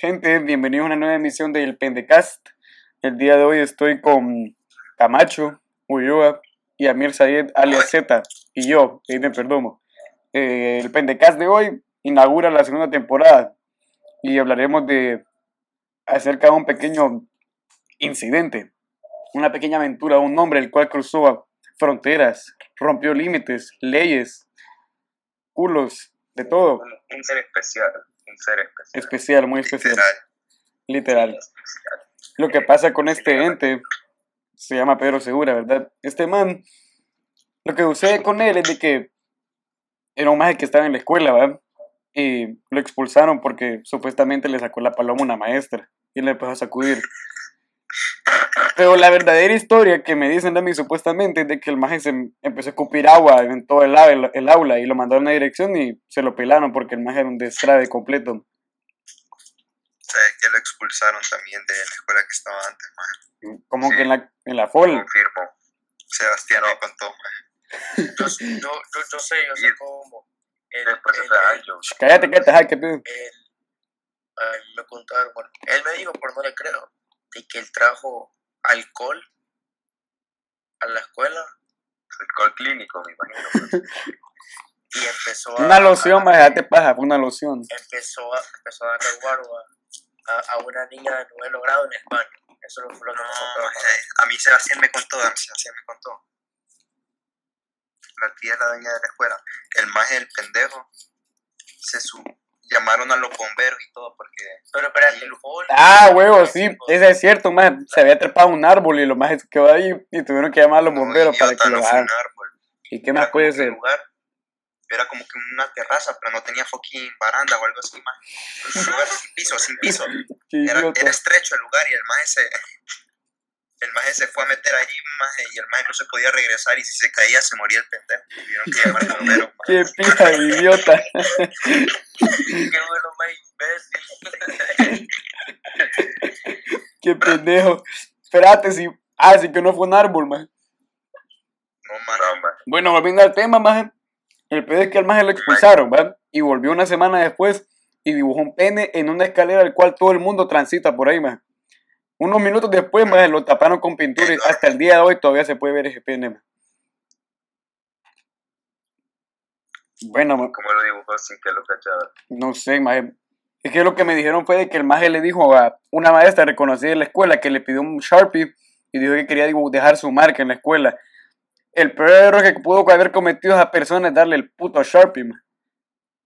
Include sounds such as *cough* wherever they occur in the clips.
Gente, bienvenidos a una nueva emisión del Pendecast. El día de hoy estoy con Camacho, Ulloa y Amir Sayed alias Z y yo, Aiden Perdomo. Eh, el Pendecast de hoy inaugura la segunda temporada y hablaremos de acerca de un pequeño incidente, una pequeña aventura, un hombre el cual cruzó fronteras, rompió límites, leyes, culos, de todo. Un, un ser especial, un ser especial. Especial, muy especial. Literal. Literal. Lo que pasa con este ente se llama Pedro Segura, ¿verdad? Este man, lo que sucede con él es de que era un maje que estaba en la escuela, ¿verdad? Y lo expulsaron porque supuestamente le sacó la paloma a una maestra y le empezó a sacudir. Pero la verdadera historia que me dicen a mí supuestamente es de que el maje se empezó a escupir agua en todo el, au- el aula y lo mandaron a una dirección y se lo pelaron porque el maje era un destrave completo. ¿Sabes que lo expulsaron también de la escuela que estaba antes, maje? Como Sí. que en la, en la FOL. Confirmo. Sebastián me contó, maje. Yo, yo, yo, yo sé, yo sé Y- cómo. El, Después de el- el- años. Sh, Cállate, cállate, ajá, qué pedo. él, me contaron, bueno, él me dijo, pero no le creo, de que él trajo alcohol a la escuela Alcohol clínico, me imagino. *laughs* y empezó a... Una loción, más date paja, fue una loción. empezó a, empezó a darle guaro a, a, una niña de noveno grado en España. Eso fue lo que me No, contó. maje, a mí Sebastián me contó, a mí Sebastián me contó. La tía de la doña de la escuela. El maje del pendejo se su llamaron a los bomberos y todo porque Pero espérate, el hall... Ah, huevo, sí, eso es cierto, más se había trepado un árbol y lo más quedó ahí y tuvieron que llamar a los bomberos para que lo bajaran. un árbol. ¿Y qué más puede ser? lugar era como que una terraza, pero no tenía fucking baranda o algo así más. Un lugar sin piso, sin piso. *laughs* Era, estrecho el lugar y el maje se, el maje se fue a meter allí maje, y el maje no se podía regresar y si se caía se moría el pendejo. Tuvieron que llamar al bombero. maje. Qué pija de idiota. *laughs* Qué bueno, más imbécil. *laughs* Qué pendejo. Espérate, si. Ah, sí que no fue un árbol, más. No, maje. No, man. Bueno, volviendo al tema, más. El pedo es que al maje lo expulsaron, ¿verdad? Y volvió una semana después y dibujó un pene en una escalera al cual todo el mundo transita por ahí, más. Unos minutos después, más, lo taparon con pintura y hasta el día de hoy todavía se puede ver ese pene, más. Bueno, ma, ¿Cómo lo dibujó sin que lo cachara? no sé, maje. Es que lo que me dijeron fue de que el maje le dijo a una maestra reconocida en la escuela que le pidió un Sharpie y dijo que quería dejar su marca en la escuela. El peor error que pudo haber cometido esa persona es darle el puto Sharpie.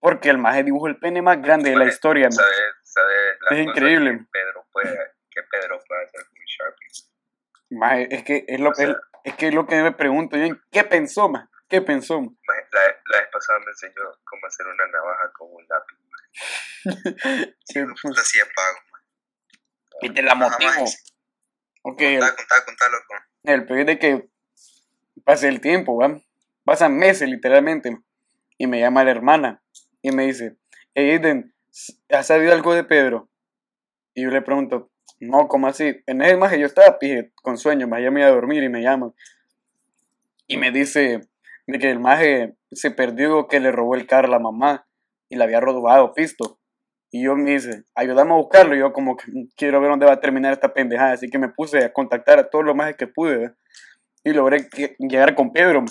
Porque el maje dibujó el pene más grande de la historia, Es increíble. Pedro puede, que Pedro puede hacer con Sharpie. Es que es lo, O sea- es, es que es lo que me pregunto yo, ¿qué pensó, ma? ¿Qué pensó? ma? Ma, La, la vez pasada me enseñó cómo hacer una navaja con un lápiz. *laughs* Sí, pues, puta, sí es pago. y te la motivo. Ok, el, Contá, contá, contá, loco. el peor es de que pasa el tiempo, ¿va? Pasan meses literalmente. Y me llama la hermana y me dice, hey, Aiden, ¿has sabido algo de Pedro? Y yo le pregunto, no, ¿cómo así? En ese maje yo estaba pije, con sueño, me iba a dormir y me llama. Y me dice de que el maje se perdió, que le robó el carro a la mamá y le había robado pisto. Y yo me dice, ayúdame a buscarlo. Y yo como "Mm, quiero ver dónde va a terminar esta pendejada. Así que me puse a contactar a todos los majes que pude. Y logré llegar con Pedro.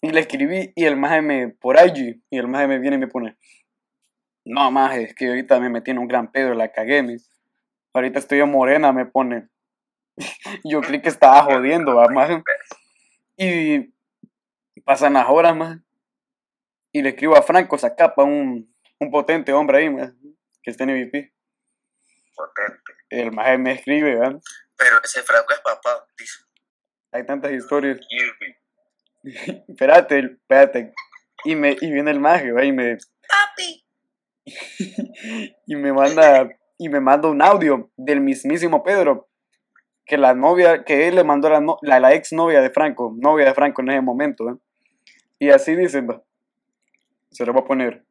Y le escribí y el maje me, por IG, y el maje me viene y me pone, no maje, es que ahorita me metí un gran pedo, la cagué, me. Ahorita estoy en morena, me pone. *laughs* Yo creí que estaba jodiendo, ¿va? Y pasan las horas, más. Y le escribo a Franco Zacapa, un, un potente hombre ahí, maje, que está en. Potente. El maje me escribe, ¿verdad? Pero ese Franco es papá, dice. Hay tantas historias. *laughs* Espérate, espérate. Y, me, y viene el maje, ¿va? Y me, ¡Papi! *laughs* y me manda y me manda un audio del mismísimo Pedro que la novia que él le mandó a la, ex novia de Franco novia de Franco en ese momento ¿eh? y así dicen se lo voy a poner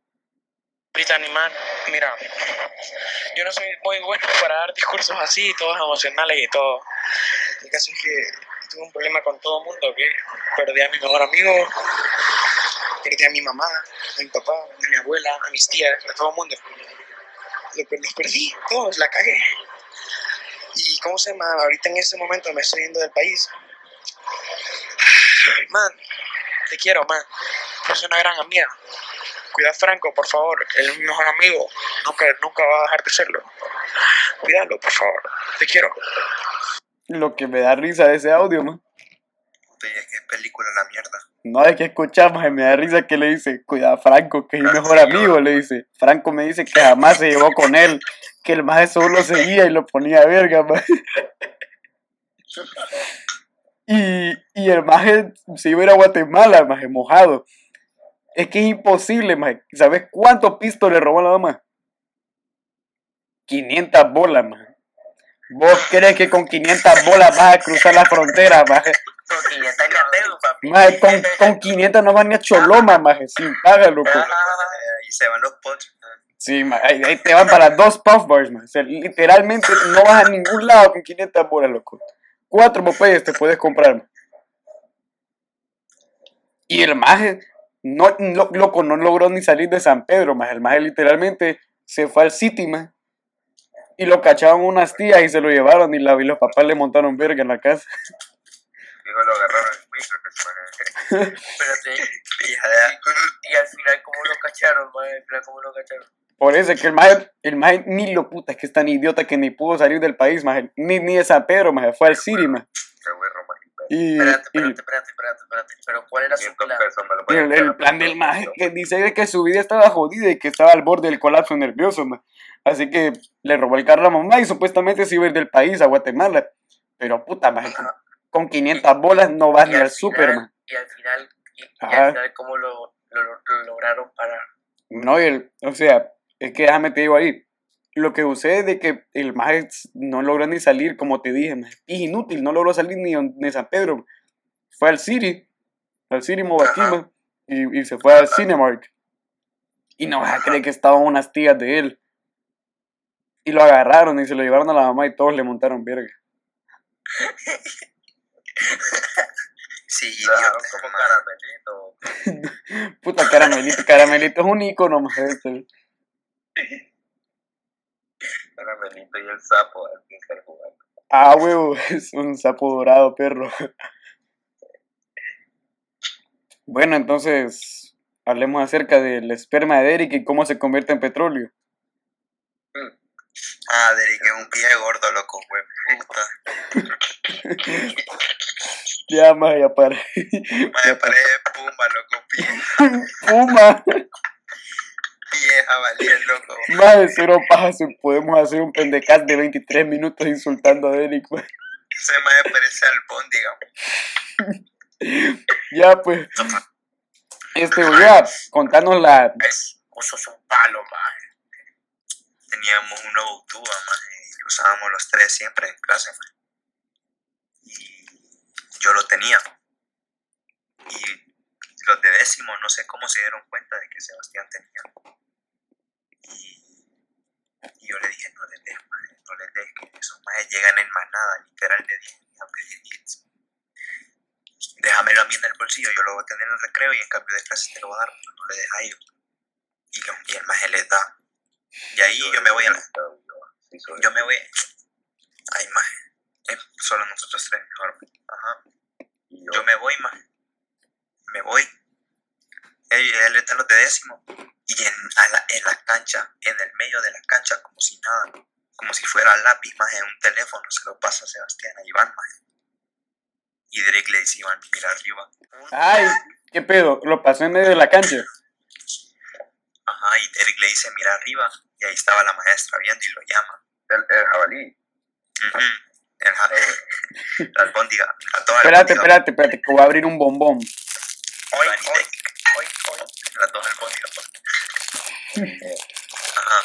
Ahorita animal, mira, yo no soy muy bueno para dar discursos así, todos emocionales y todo. El caso es que tuve un problema con todo el mundo, que perdí a mi mejor amigo, perdí a mi mamá, a mi papá, a mi abuela, a mis tías, a todo el mundo. Los perdí, todos, la cagué. Y cómo se llama, ahorita en este momento me estoy yendo del país. Man, te quiero, man. Eres una gran amiga. Cuida a Franco, por favor. Él es mi mejor amigo. Nunca, nunca va a dejar de serlo. Cuídalo, por favor. Te quiero. Lo que me da risa de ese audio, man. Y es que es película la mierda. No hay que escuchar, maje, me da risa que le dice, cuidado Franco, que es mi Ah, mejor amigo, le dice. Franco me dice que jamás se llevó con él, que el maje solo lo seguía y lo ponía a verga, *laughs* maje. Y, y el maje se iba a ir a Guatemala, maje, mojado. Es que es imposible, maje. ¿Sabes cuántos pistos le robó a la dama? 500 bolas, maje. ¿Vos crees que con 500 bolas vas a cruzar la frontera, maje? Con 500 me apego, papi. Maje, con, con 500 no van ni a Choloma, maje, sin paga, loco. Ahí se van los pots. Sí, maje, ahí, ahí te van para dos puff bars, maje. O sea, literalmente no vas a ningún lado con 500 bolas, loco. Cuatro Popeyes te puedes comprar, maje. Y el maje, no, no- loco, no logró ni salir de San Pedro, maje. El maje literalmente se fue al City, maje. Y lo cacharon unas tías y se lo llevaron y, la, y los papás le montaron verga en la casa. *laughs* Digo, lo agarraron en micro, que se maje. Espérate. Hija de- Y al final, ¿cómo lo cacharon, man? Al final, ¿cómo lo cacharon? Por eso es que el maje, el maje ni lo puta, es que es tan idiota que ni pudo salir del país, maje. Ni, ni de San Pedro, maje. Fue al City, maje. Qué güero, maje. Y, Espérate, y espérate, espérate, espérate, espérate. Pero, ¿cuál era su 500 plan? el, plan del maje que dice que su vida estaba jodida y que estaba al borde del colapso nervioso, maje. Así que le robó el carro a la mamá y supuestamente se iba a ir del país a Guatemala. Pero puta, maje, con, con 500 bolas no vas ni al final, maje. y al final, y, y al final, ¿cómo lo, lo, lo lograron parar? No, y el, o sea, es que déjame te digo ahí. Lo que sucede es de que el maje no logró ni salir, como te dije, es inútil, no logró salir ni de San Pedro. Fue al City, al City Movaquima, y, y se fue al Cinemark. Y no vas a creer que estaban unas tías de él. Y lo agarraron y se lo llevaron a la mamá y todos le montaron verga. *laughs* *laughs* Sí, idiota. como caramelito. *laughs* Puta caramelito, caramelito es un icono, maje. este. *laughs* Caramelito y el sapo al que estar jugando. Ah, huevo, es un sapo dorado, perro. Bueno, entonces hablemos acerca del esperma de Derek y cómo se convierte en petróleo. Ah, Derek es un pie gordo, loco, güey. Puta. Ya, más, ya para. Me parece pumba, loco. Pie jabalí, el loco. más de cero paja, si podemos hacer un pendecast de 23 minutos insultando a Derek. ma. Se me parece al Bond, digamos. Ya, pues. Este, ya, contanos la. ¿Ves? Vos sos un palo, man. Teníamos un nuevo tubo, más y usábamos los tres siempre en clase, man. Y yo lo tenía. Y los de décimo, no sé cómo se dieron cuenta de que Sebastián tenía. Y, y yo le dije, no les des, maje, no les des, que esos majes llegan en manada, literal de 10 a pedir 10. Déjamelo a mí en el bolsillo, yo lo voy a tener en el recreo y en cambio de clases te lo voy a dar, pero no le des a ellos. Y, el maje les da. Y ahí yo me voy a la, yo me voy. Ay, maje. Eh, solo nosotros tres mejor. Ajá. y Yo me voy, maje. Me voy. Él, él está en los de décimo. Y en, a la, en la cancha, en el medio de la cancha, como si nada. Como si fuera lápiz, maje, en un teléfono. Se lo pasa a Sebastián, a Iván, maje. Y Drake le dice, Iván, mira arriba. Ay, ¿qué pedo? Lo pasó en medio de la cancha. Ajá, y Derek le dice, mira arriba. Y ahí estaba la maestra viendo y lo llama. El, el jabalí. El la albóndiga, la toda Espérate, albóndiga. espérate, espérate, que voy a abrir un bombón. Hoy, Iván y hoy, hoy, hoy. Las dos albóndigas. *laughs* Ajá.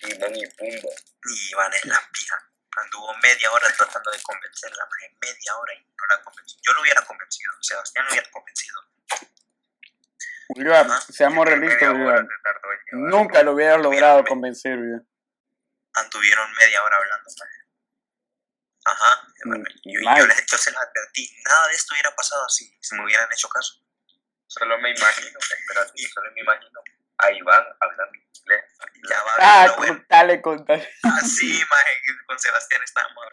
Timón y Pumba. Y Iván es la pija. Anduvo media hora tratando de convencerla, más media hora y no la convenció. Yo lo hubiera convencido, Sebastián lo hubiera convencido. Bolívar, seamos Media realistas. Nunca lo hubiera logrado convencer, Bolívar. Anduvieron media hora hablando. Ajá. Mm, Yo, yo, les- yo se las advertí. Nada de esto hubiera pasado si, si me hubieran hecho caso. Solo me imagino, espérate, solo me imagino a Iván hablando inglés. Ya va Ah, lo bueno. contale, contale. Así, maje, que con Sebastián estábamos.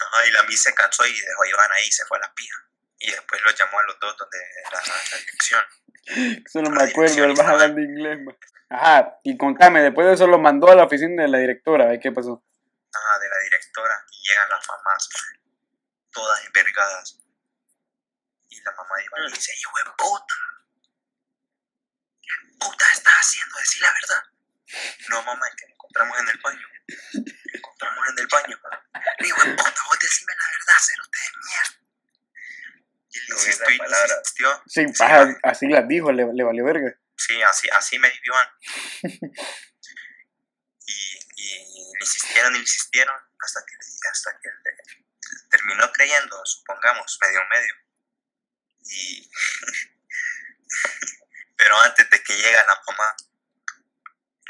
Ajá, y la Miss se cansó y dejó a Iván ahí, se fue a la pija. Y después los llamó a los dos donde la, la dirección. *laughs* Eso no me acuerdo, el más hablando inglés, ma. Ajá, y contame, después de eso lo mandó a la oficina de la directora, qué pasó. Ajá, de la directora. Y llegan las mamás, todas envergadas. Y la mamá de Iván dice, hijo de puta. ¿Qué puta estás haciendo? Decir la verdad. No, mamá, es que nos encontramos en el baño. Nos encontramos en el baño. Hijo de puta, vos decime la verdad, cerote de mierda. Y él No insistió esa y Sí, Sí, paja, maje. así las dijo, le, le valió verga. Sí, así, así me dijo Iván. Y, y le insistieron y le insistieron hasta que, hasta que le- terminó creyendo, supongamos, medio medio. Y, *laughs* pero antes de que llega la mamá,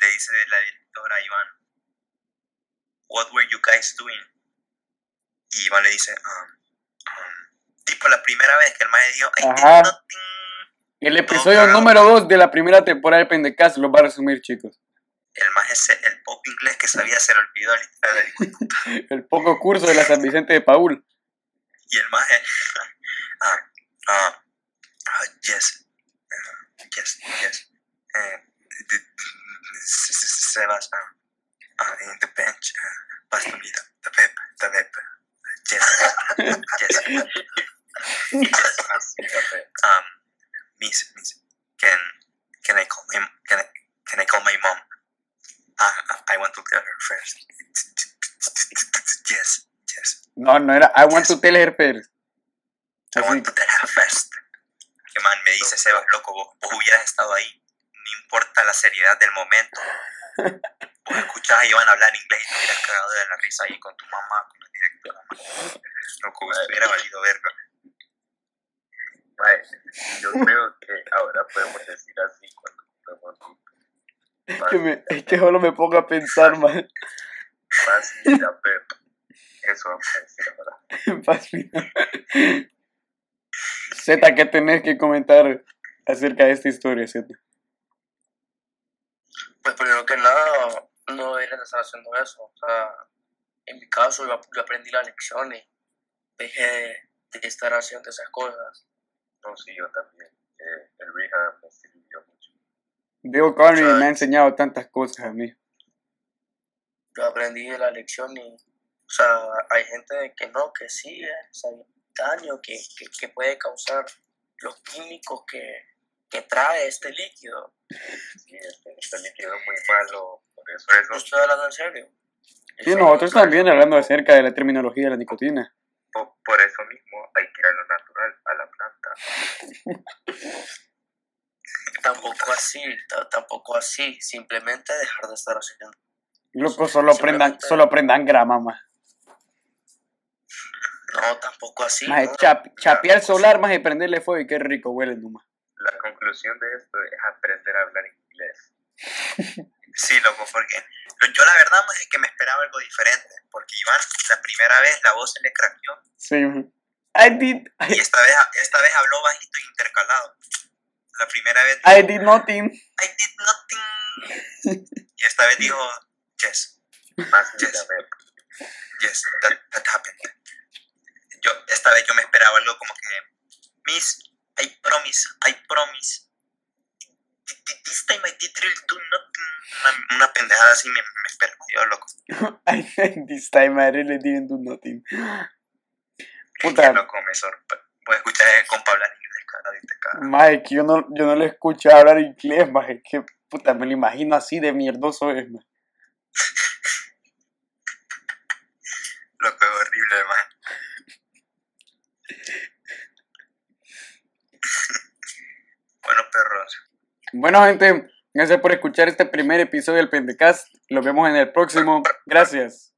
le dice la directora a Iván, What were you guys doing? Y Iván le dice, um, tipo la primera vez que el maestro dijo, Ajá. El episodio número 2 de la primera temporada de Pendecast lo va a resumir, chicos. El más ese, el pop inglés que sabía se le olvidó literal. *laughs* El poco curso de la San Vicente de Paul. Y el más *laughs* ah, ah, ah, yes, ah, yes, yes. Eh, se- se- Sebas, ah, in the bench, pass to me the, pep, the pep. Yes, *laughs* yes. Um, miss, miss, can, can I call my, can I, can I call my mom? Ah, I want to tell her first. Yes, yes. No, no era I want to tell her first. I want to tell her first. Que man, me dice Sebas, loco, vos, vos hubieras estado ahí. No importa la seriedad del momento. Vos escuchás a Iván hablar inglés y te hubieras cagado de la risa ahí con tu mamá, con la directora. man. Loco, hubiera valido verga. Mae, yo creo que ahora podemos decir así cuando compramos que, me, es que solo me pongo a pensar, man. más y la pep. Eso vamos a decir ahora. *laughs* Fascinante. Z, ¿qué tenés que comentar acerca de esta historia, Z? Pues primero que nada, no deberían estar haciendo eso. O sea, en mi caso yo, aprendí la lección y dejé de, de estar haciendo esas cosas. No, sí, yo también. Eh, el rehab me sirvió mucho. Carnegie Exacto. me ha enseñado tantas cosas a mí. Yo aprendí de la lección y, o sea, hay gente que no, que sí, eh, sabe daño que, que, que puede causar los químicos que, que trae este líquido. Sí, este, este líquido es muy malo. Por eso, Yo eso estoy hablando en serio. Sí, nosotros también hablando acerca de la terminología de la nicotina. por, por eso mismo hay que ir a lo natural, a la planta. Tampoco así, ta- tampoco así. Simplemente dejar de estar haciendo. Loco, solo aprendan, Simplemente- solo aprendan grama, más. No, tampoco así. Más ¿no? chap, chapear solar, más y prenderle fuego y qué rico huele nomás. La conclusión de esto es aprender a hablar inglés. *laughs* Sí, loco, porque yo la verdad más es que me esperaba algo diferente. Porque Iván, la primera vez la voz se le craqueó. Sí. I did, Y esta vez, esta vez habló bajito e intercalado. La primera vez I did nothing. I did nothing. Y esta vez dijo, yes, Yes. yes, that, that happened. Yo, esta vez yo me esperaba algo como que, Miss, I promise, I promise. Th- th- This time I did really do nothing. Una, una pendejada así me, me esperaba yo, loco. *laughs* I *laughs* this time I really didn't do nothing. Puta, loco, me sorprende. Voy a escuchar a ese compa hablar inglés cada más que yo no, yo no le escuché hablar inglés, más que puta, me lo imagino así de mierdoso es, más. *laughs* Loco, es horrible, man. *laughs* bueno, perros. Bueno, gente, gracias por escuchar este primer episodio del Pendecast. Los vemos en el próximo. Gracias.